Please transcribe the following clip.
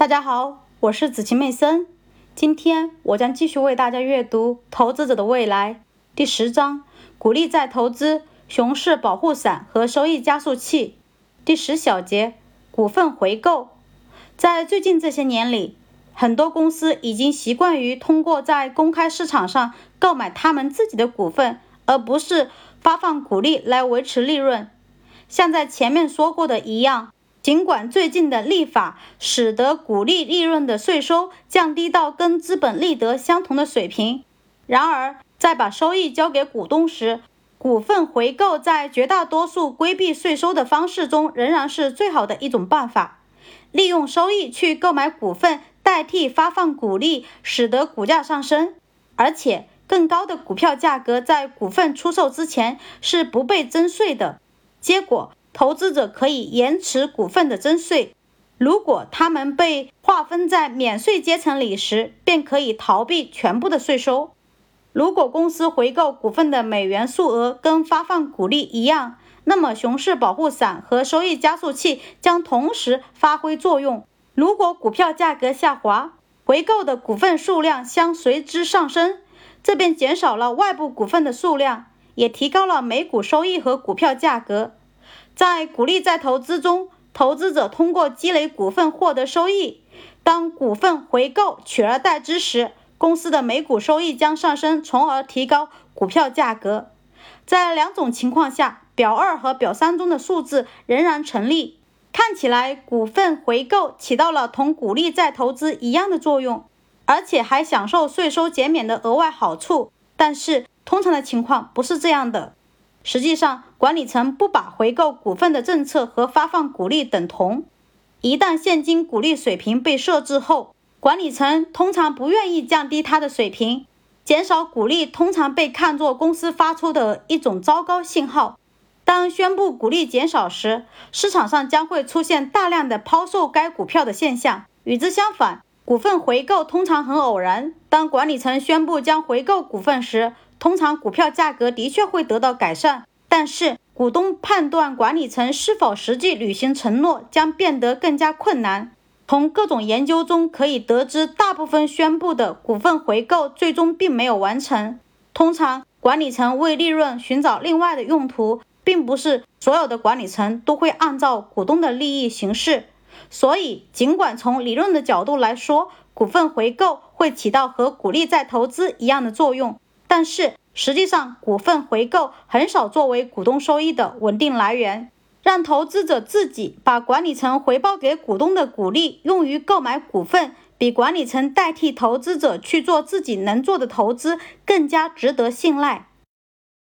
大家好，我是子晴妹森。今天我将继续为大家阅读《投资者的未来》第十章：鼓励再投资、熊市保护伞和收益加速器。第十小节：股份回购。在最近这些年里，很多公司已经习惯于通过在公开市场上购买他们自己的股份，而不是发放股利来维持利润。像在前面说过的一样。尽管最近的立法使得股利利润的税收降低到跟资本利得相同的水平，然而在把收益交给股东时，股份回购在绝大多数规避税收的方式中仍然是最好的一种办法。利用收益去购买股份代替发放股利，使得股价上升，而且更高的股票价格在股份出售之前是不被征税的。结果。投资者可以延迟股份的征税，如果他们被划分在免税阶层里时，便可以逃避全部的税收。如果公司回购股份的美元数额跟发放股利一样，那么熊市保护伞和收益加速器将同时发挥作用。如果股票价格下滑，回购的股份数量将随之上升，这便减少了外部股份的数量，也提高了每股收益和股票价格。在鼓励再投资中，投资者通过积累股份获得收益。当股份回购取而代之时，公司的每股收益将上升，从而提高股票价格。在两种情况下，表二和表三中的数字仍然成立。看起来，股份回购起到了同鼓励再投资一样的作用，而且还享受税收减免的额外好处。但是，通常的情况不是这样的。实际上，管理层不把回购股份的政策和发放股利等同。一旦现金股利水平被设置后，管理层通常不愿意降低它的水平。减少股利通常被看作公司发出的一种糟糕信号。当宣布股利减少时，市场上将会出现大量的抛售该股票的现象。与之相反，股份回购通常很偶然。当管理层宣布将回购股份时，通常股票价格的确会得到改善，但是股东判断管理层是否实际履行承诺将变得更加困难。从各种研究中可以得知，大部分宣布的股份回购最终并没有完成。通常，管理层为利润寻找另外的用途，并不是所有的管理层都会按照股东的利益行事。所以，尽管从理论的角度来说，股份回购会起到和鼓励再投资一样的作用。但是实际上，股份回购很少作为股东收益的稳定来源。让投资者自己把管理层回报给股东的股利用于购买股份，比管理层代替投资者去做自己能做的投资更加值得信赖。